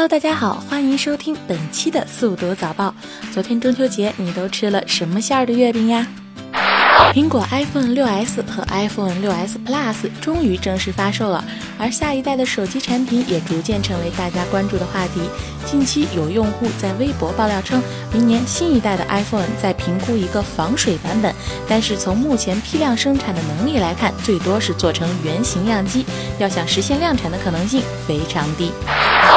Hello，大家好，欢迎收听本期的速读早报。昨天中秋节，你都吃了什么馅儿的月饼呀？苹果 iPhone 6s 和 iPhone 6s Plus 终于正式发售了，而下一代的手机产品也逐渐成为大家关注的话题。近期有用户在微博爆料称，明年新一代的 iPhone 在评估一个防水版本，但是从目前批量生产的能力来看，最多是做成原型样机，要想实现量产的可能性非常低。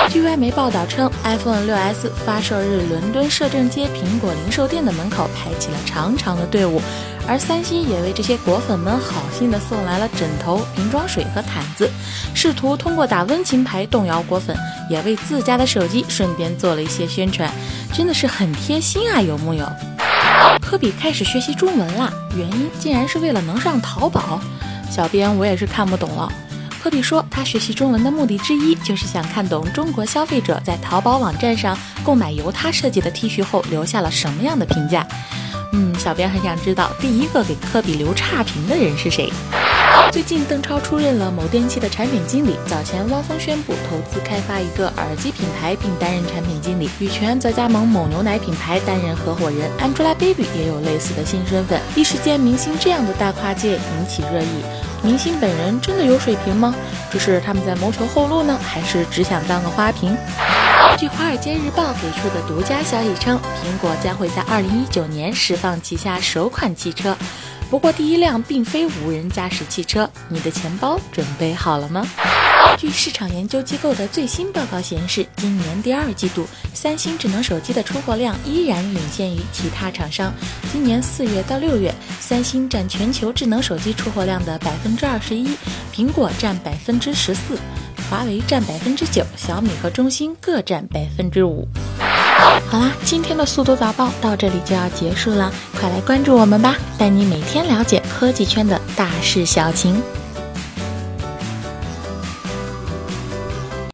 据外媒报道称，iPhone 6s 发售日，伦敦摄政街苹果零售店的门口排起了长长的队伍。而三星也为这些果粉们好心的送来了枕头、瓶装水和毯子，试图通过打温情牌动摇果粉，也为自家的手机顺便做了一些宣传，真的是很贴心啊，有木有？科比开始学习中文啦，原因竟然是为了能上淘宝。小编我也是看不懂了。科比说，他学习中文的目的之一就是想看懂中国消费者在淘宝网站上购买由他设计的 T 恤后留下了什么样的评价。嗯，小编很想知道第一个给科比留差评的人是谁。最近，邓超出任了某电器的产品经理。早前，汪峰宣布投资开发一个耳机品牌，并担任产品经理。羽泉则加盟某牛奶品牌，担任合伙人。Angelababy 也有类似的新身份。一时间，明星这样的大跨界引起热议。明星本人真的有水平吗？这是他们在谋求后路呢，还是只想当个花瓶？据《华尔街日报》给出的独家消息称，苹果将会在2019年释放旗下首款汽车，不过第一辆并非无人驾驶汽车。你的钱包准备好了吗？据市场研究机构的最新报告显示，今年第二季度，三星智能手机的出货量依然领先于其他厂商。今年四月到六月，三星占全球智能手机出货量的百分之二十一，苹果占百分之十四。华为占百分之九，小米和中兴各占百分之五。好啦，今天的速度早报到这里就要结束了，快来关注我们吧，带你每天了解科技圈的大事小情。